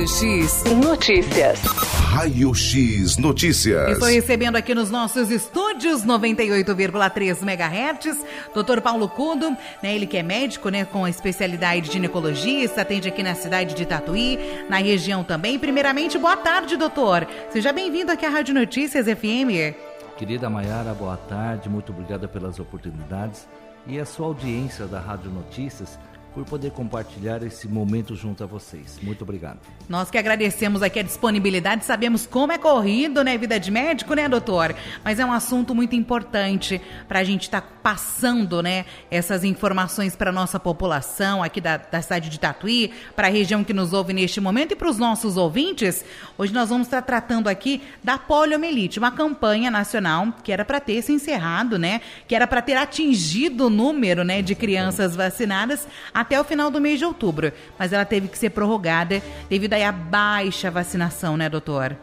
Raio X Notícias. Raio X Notícias. Estou recebendo aqui nos nossos estúdios 98,3 MHz, Dr. Paulo Cudo, né, ele que é médico, né, com a especialidade de ginecologista, atende aqui na cidade de Tatuí, na região também. Primeiramente, boa tarde, doutor. Seja bem-vindo aqui à Rádio Notícias FM. Querida Maiara, boa tarde, muito obrigada pelas oportunidades e a sua audiência da Rádio Notícias por poder compartilhar esse momento junto a vocês. Muito obrigado. Nós que agradecemos aqui a disponibilidade, sabemos como é corrido, né, vida de médico, né, doutor? Mas é um assunto muito importante para a gente estar tá passando, né, essas informações para nossa população aqui da, da cidade de Tatuí, para a região que nos ouve neste momento e para os nossos ouvintes. Hoje nós vamos estar tratando aqui da poliomielite, uma campanha nacional que era para ter se encerrado, né, que era para ter atingido o número, né, de crianças vacinadas até o final do mês de outubro, mas ela teve que ser prorrogada devido à baixa vacinação, né, doutor?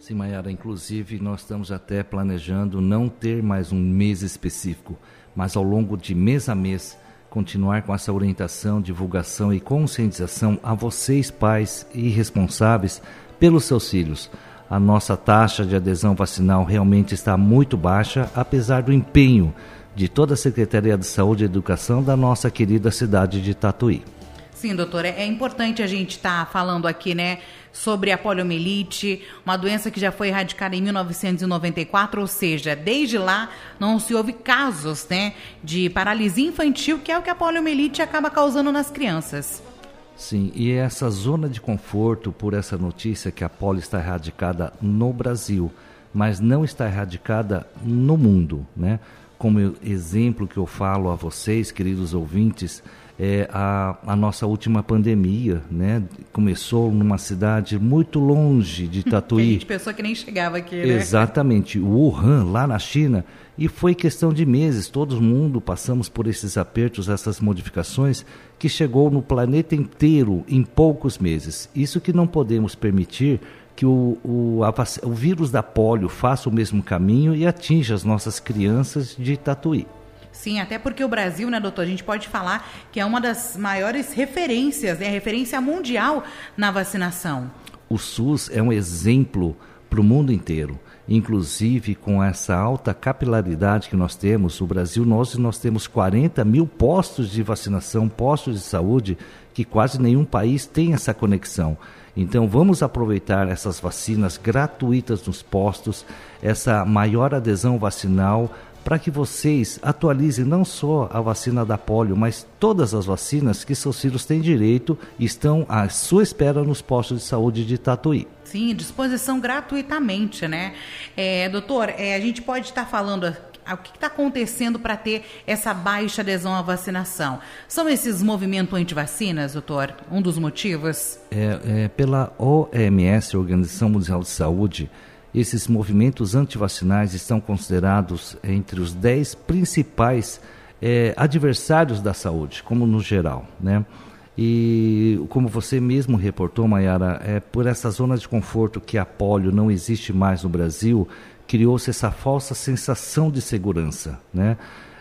Sim, Mayara, inclusive nós estamos até planejando não ter mais um mês específico, mas ao longo de mês a mês continuar com essa orientação, divulgação e conscientização a vocês, pais e responsáveis pelos seus filhos. A nossa taxa de adesão vacinal realmente está muito baixa, apesar do empenho de toda a Secretaria de Saúde e Educação da nossa querida cidade de Tatuí. Sim, doutora, é importante a gente estar tá falando aqui, né, sobre a poliomielite, uma doença que já foi erradicada em 1994, ou seja, desde lá não se houve casos, né, de paralisia infantil, que é o que a poliomielite acaba causando nas crianças. Sim, e essa zona de conforto por essa notícia que a polio está erradicada no Brasil, mas não está erradicada no mundo, né? Como exemplo que eu falo a vocês, queridos ouvintes, é a, a nossa última pandemia, né? Começou numa cidade muito longe de Tatuí. a gente pensou que nem chegava aqui, né? Exatamente, Wuhan, lá na China, e foi questão de meses, todo mundo passamos por esses apertos, essas modificações, que chegou no planeta inteiro em poucos meses. Isso que não podemos permitir que o, o, a, o vírus da polio faça o mesmo caminho e atinja as nossas crianças de Tatuí. Sim, até porque o Brasil, né, doutor, a gente pode falar que é uma das maiores referências, é né, referência mundial na vacinação. O SUS é um exemplo para o mundo inteiro. Inclusive, com essa alta capilaridade que nós temos, o Brasil, nós, nós temos 40 mil postos de vacinação, postos de saúde, que quase nenhum país tem essa conexão. Então vamos aproveitar essas vacinas gratuitas nos postos, essa maior adesão vacinal para que vocês atualizem não só a vacina da polio, mas todas as vacinas que seus filhos têm direito e estão à sua espera nos postos de saúde de Tatuí. Sim, disposição gratuitamente, né? É, doutor, é, a gente pode estar falando o que está acontecendo para ter essa baixa adesão à vacinação? São esses movimentos anti-vacinas, doutor, um dos motivos? É, é, pela OMS, Organização Mundial de Saúde, esses movimentos antivacinais estão considerados entre os 10 principais é, adversários da saúde, como no geral, né? E como você mesmo reportou, Mayara, é por essa zona de conforto que a polio não existe mais no Brasil, criou-se essa falsa sensação de segurança, né?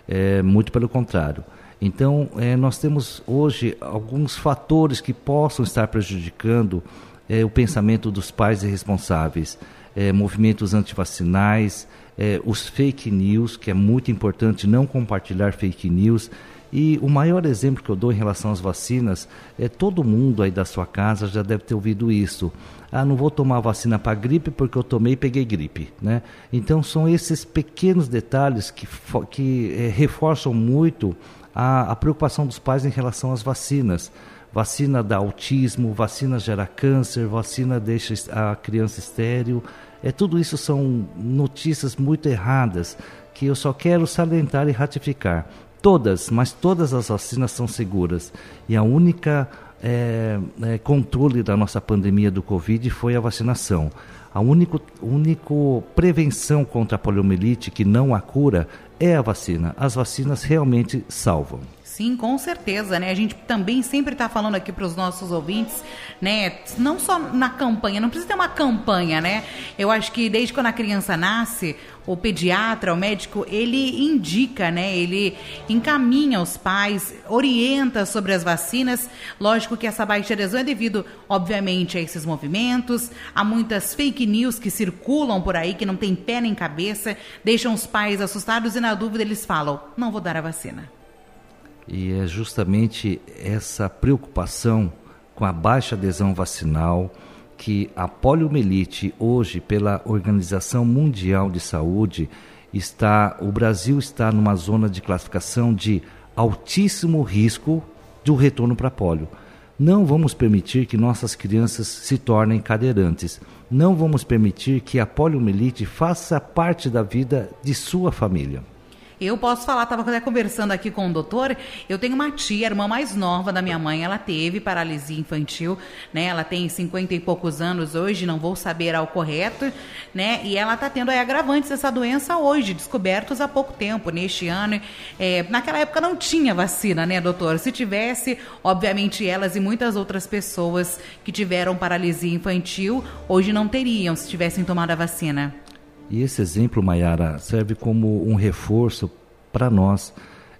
É, muito pelo contrário. Então, é, nós temos hoje alguns fatores que possam estar prejudicando é, o pensamento dos pais e responsáveis. É, movimentos antivacinais, é, os fake news, que é muito importante não compartilhar fake news. E o maior exemplo que eu dou em relação às vacinas é todo mundo aí da sua casa já deve ter ouvido isso. Ah, não vou tomar vacina para gripe porque eu tomei e peguei gripe, né? Então são esses pequenos detalhes que, que é, reforçam muito a, a preocupação dos pais em relação às vacinas vacina dá autismo, vacina gera câncer, vacina deixa a criança estéril. É, tudo isso são notícias muito erradas que eu só quero salientar e ratificar. Todas, mas todas as vacinas são seguras. E a única é, é, controle da nossa pandemia do Covid foi a vacinação. A única único prevenção contra a poliomielite, que não a cura, é a vacina. As vacinas realmente salvam. Sim, com certeza, né? A gente também sempre está falando aqui para os nossos ouvintes né? Não só na campanha, não precisa ter uma campanha, né? Eu acho que desde quando a criança nasce, o pediatra, o médico, ele indica, né? Ele encaminha os pais, orienta sobre as vacinas. Lógico que essa baixa adesão é devido, obviamente, a esses movimentos, a muitas fake news que circulam por aí, que não tem pé nem cabeça, deixam os pais assustados e na dúvida eles falam: não vou dar a vacina. E é justamente essa preocupação com a baixa adesão vacinal que a poliomielite hoje pela Organização Mundial de Saúde está o Brasil está numa zona de classificação de altíssimo risco do retorno para polio. Não vamos permitir que nossas crianças se tornem cadeirantes. Não vamos permitir que a poliomielite faça parte da vida de sua família. Eu posso falar, estava até conversando aqui com o doutor. Eu tenho uma tia, irmã mais nova da minha mãe, ela teve paralisia infantil, né? Ela tem 50 e poucos anos hoje, não vou saber ao correto, né? E ela está tendo aí agravantes dessa doença hoje, descobertos há pouco tempo, neste ano. É, naquela época não tinha vacina, né, doutor? Se tivesse, obviamente elas e muitas outras pessoas que tiveram paralisia infantil, hoje não teriam se tivessem tomado a vacina. E esse exemplo, Mayara, serve como um reforço para nós.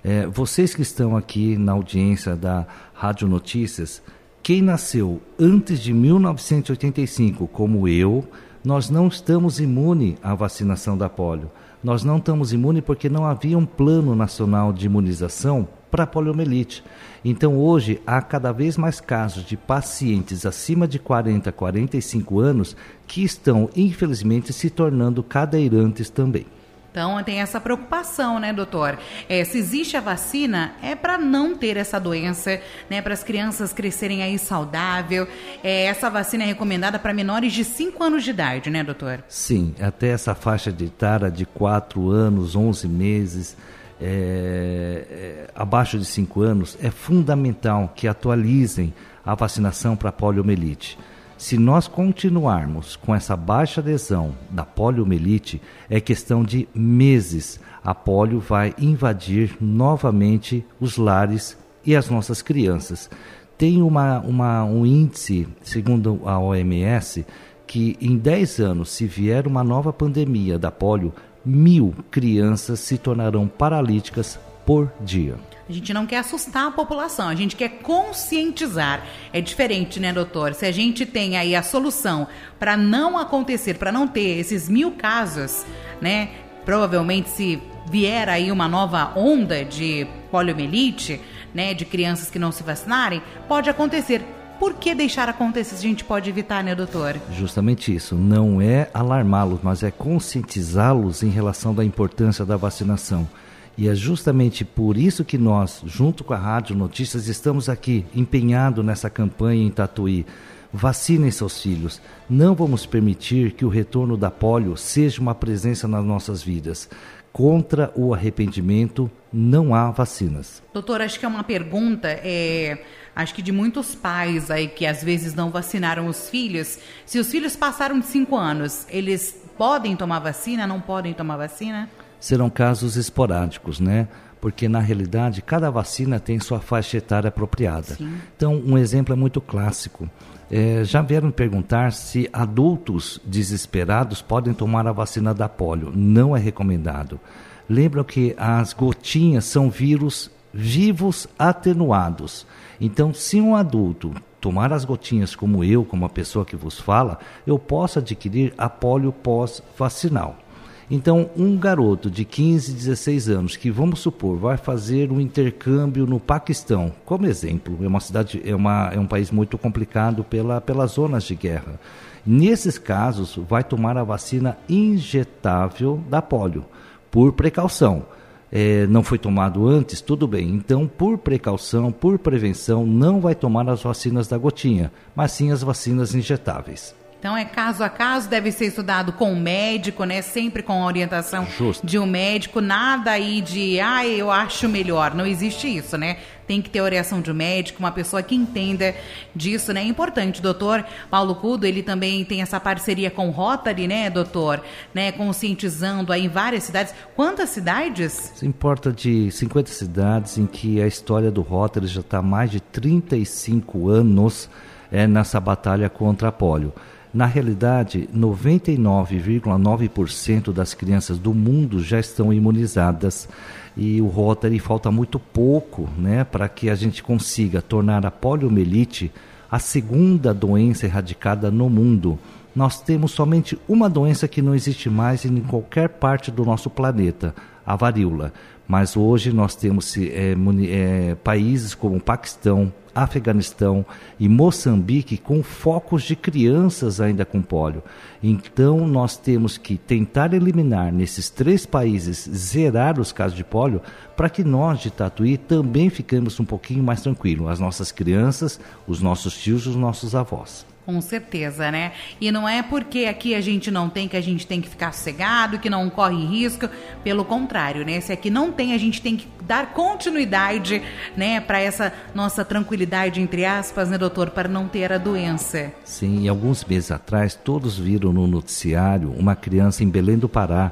É, vocês que estão aqui na audiência da Rádio Notícias, quem nasceu antes de 1985, como eu, nós não estamos imune à vacinação da polio. Nós não estamos imunes porque não havia um plano nacional de imunização para poliomielite. Então, hoje, há cada vez mais casos de pacientes acima de 40, 45 anos que estão, infelizmente, se tornando cadeirantes também. Então tem essa preocupação, né, doutor? É, se existe a vacina, é para não ter essa doença, né? Para as crianças crescerem aí saudável. É, essa vacina é recomendada para menores de 5 anos de idade, né, doutor? Sim, até essa faixa de etária de 4 anos, 11 meses é, é, abaixo de 5 anos, é fundamental que atualizem a vacinação para poliomielite. Se nós continuarmos com essa baixa adesão da poliomielite, é questão de meses. A polio vai invadir novamente os lares e as nossas crianças. Tem uma, uma, um índice, segundo a OMS, que em 10 anos, se vier uma nova pandemia da polio, mil crianças se tornarão paralíticas por dia. A gente não quer assustar a população, a gente quer conscientizar. É diferente, né, doutor? Se a gente tem aí a solução para não acontecer, para não ter esses mil casos, né? Provavelmente se vier aí uma nova onda de poliomielite, né, de crianças que não se vacinarem, pode acontecer. Por que deixar acontecer se a gente pode evitar, né, doutor? Justamente isso. Não é alarmá-los, mas é conscientizá-los em relação da importância da vacinação. E é justamente por isso que nós, junto com a Rádio Notícias, estamos aqui empenhados nessa campanha em Tatuí. Vacinem seus filhos. Não vamos permitir que o retorno da polio seja uma presença nas nossas vidas. Contra o arrependimento, não há vacinas. Doutor, acho que é uma pergunta, é, acho que de muitos pais aí que às vezes não vacinaram os filhos. Se os filhos passaram de cinco anos, eles podem tomar vacina, não podem tomar vacina? Serão casos esporádicos, né? Porque na realidade cada vacina tem sua faixa etária apropriada. Sim. Então, um exemplo é muito clássico. É, já vieram perguntar se adultos desesperados podem tomar a vacina da polio. Não é recomendado. Lembram que as gotinhas são vírus vivos atenuados. Então, se um adulto tomar as gotinhas como eu, como a pessoa que vos fala, eu posso adquirir a polio pós-vacinal. Então, um garoto de 15, 16 anos que, vamos supor, vai fazer um intercâmbio no Paquistão, como exemplo, é uma cidade, é, uma, é um país muito complicado pela, pelas zonas de guerra. Nesses casos, vai tomar a vacina injetável da polio, por precaução. É, não foi tomado antes, tudo bem. Então, por precaução, por prevenção, não vai tomar as vacinas da gotinha, mas sim as vacinas injetáveis. Então é caso a caso, deve ser estudado com o médico, né? Sempre com a orientação Justo. de um médico, nada aí de, ah, eu acho melhor. Não existe isso, né? Tem que ter orientação de um médico, uma pessoa que entenda disso, né? É importante, doutor Paulo Cudo, ele também tem essa parceria com o Rotary, né, doutor? Né, conscientizando aí em várias cidades. Quantas cidades? Isso importa de 50 cidades em que a história do Rotary já está há mais de 35 anos é, nessa batalha contra a polio. Na realidade, 99,9% das crianças do mundo já estão imunizadas e o Rotary falta muito pouco né, para que a gente consiga tornar a poliomielite a segunda doença erradicada no mundo. Nós temos somente uma doença que não existe mais em qualquer parte do nosso planeta, a varíola. Mas hoje nós temos é, é, países como Paquistão, Afeganistão e Moçambique com focos de crianças ainda com pólio. Então nós temos que tentar eliminar nesses três países, zerar os casos de pólio, para que nós de Tatuí também fiquemos um pouquinho mais tranquilos, as nossas crianças, os nossos tios, os nossos avós. Com certeza, né? E não é porque aqui a gente não tem que a gente tem que ficar sossegado, que não corre risco. Pelo contrário, né? Se aqui não tem, a gente tem que dar continuidade, né, para essa nossa tranquilidade, entre aspas, né, doutor, para não ter a doença. Sim, alguns meses atrás, todos viram no noticiário uma criança em Belém do Pará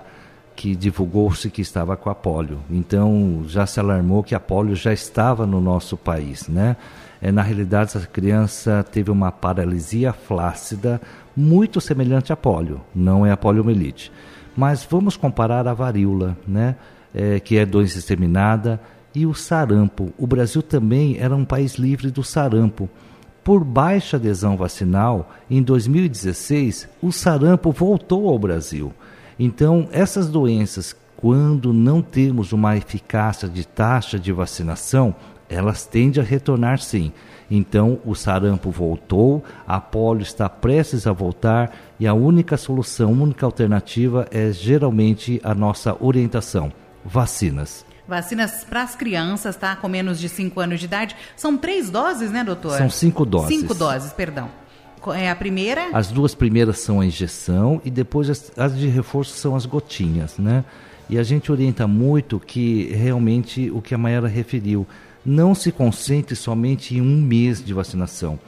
que divulgou-se que estava com a polio. Então já se alarmou que a polio já estava no nosso país, né? É, na realidade, essa criança teve uma paralisia flácida muito semelhante à polio, não é a poliomielite. Mas vamos comparar a varíola, né? É, que é doença exterminada, e o sarampo. O Brasil também era um país livre do sarampo. Por baixa adesão vacinal, em 2016, o sarampo voltou ao Brasil. Então, essas doenças, quando não temos uma eficácia de taxa de vacinação, elas tendem a retornar sim. Então, o sarampo voltou, a polio está prestes a voltar e a única solução, a única alternativa é geralmente a nossa orientação: vacinas. Vacinas para as crianças, tá? Com menos de 5 anos de idade. São três doses, né, doutor? São cinco doses. Cinco doses, perdão. É a primeira? As duas primeiras são a injeção e depois as, as de reforço são as gotinhas, né? E a gente orienta muito que realmente o que a Mayara referiu, não se concentre somente em um mês de vacinação.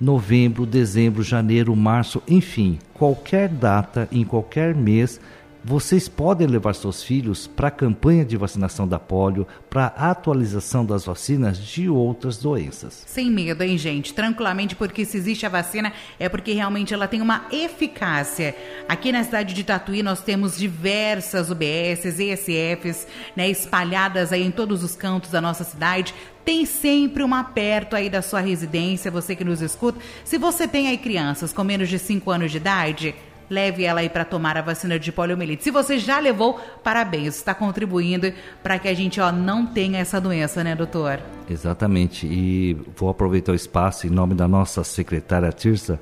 Novembro, dezembro, janeiro, março, enfim, qualquer data, em qualquer mês, vocês podem levar seus filhos para a campanha de vacinação da polio, para a atualização das vacinas de outras doenças. Sem medo, hein, gente? Tranquilamente, porque se existe a vacina é porque realmente ela tem uma eficácia. Aqui na cidade de Tatuí nós temos diversas UBSs, ESFs, né, espalhadas aí em todos os cantos da nossa cidade. Tem sempre uma perto aí da sua residência, você que nos escuta. Se você tem aí crianças com menos de 5 anos de idade, leve ela aí para tomar a vacina de poliomielite. Se você já levou, parabéns, está contribuindo para que a gente ó, não tenha essa doença, né, doutor? Exatamente. E vou aproveitar o espaço em nome da nossa secretária Tirsa.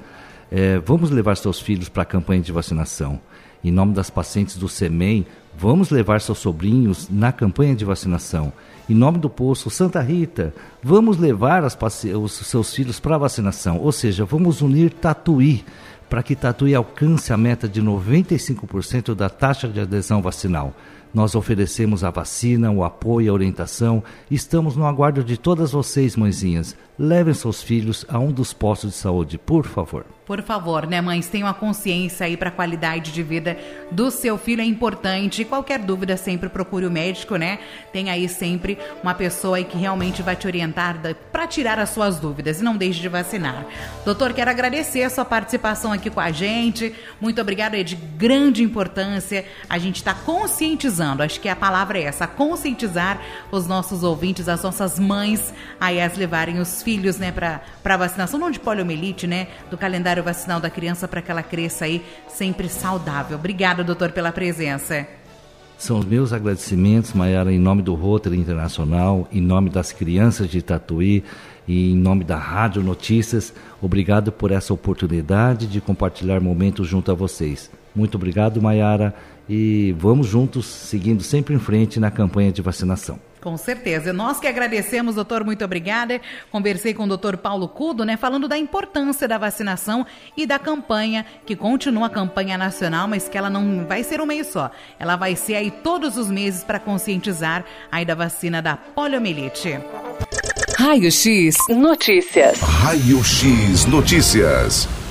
É, vamos levar seus filhos para a campanha de vacinação. Em nome das pacientes do SEMEM, vamos levar seus sobrinhos na campanha de vacinação. Em nome do posto Santa Rita, vamos levar os seus filhos para a vacinação. Ou seja, vamos unir Tatuí para que Tatuí alcance a meta de 95% da taxa de adesão vacinal. Nós oferecemos a vacina, o apoio, a orientação. Estamos no aguardo de todas vocês, mãezinhas. Levem seus filhos a um dos postos de saúde, por favor. Por favor, né, mães, tenham a consciência aí para a qualidade de vida do seu filho é importante. Qualquer dúvida, sempre procure o médico, né? Tem aí sempre uma pessoa aí que realmente vai te orientar para tirar as suas dúvidas e não deixe de vacinar. Doutor, quero agradecer a sua participação aqui com a gente. Muito obrigada, é de grande importância. A gente está conscientizando, acho que a palavra é essa, conscientizar os nossos ouvintes, as nossas mães, aí as levarem os filhos, né, para vacinação, não de poliomielite, né, do calendário vacinal da criança para que ela cresça aí sempre saudável. Obrigada, doutor, pela presença. São os meus agradecimentos, Maiara, em nome do Rotary Internacional, em nome das crianças de Tatuí e em nome da Rádio Notícias. Obrigado por essa oportunidade de compartilhar momentos junto a vocês. Muito obrigado, Maiara, e vamos juntos, seguindo sempre em frente na campanha de vacinação. Com certeza. Nós que agradecemos, doutor, muito obrigada. Conversei com o doutor Paulo Cudo, né, falando da importância da vacinação e da campanha, que continua a campanha nacional, mas que ela não vai ser um mês só. Ela vai ser aí todos os meses para conscientizar aí da vacina da poliomielite. Raio X Notícias. Raio X Notícias.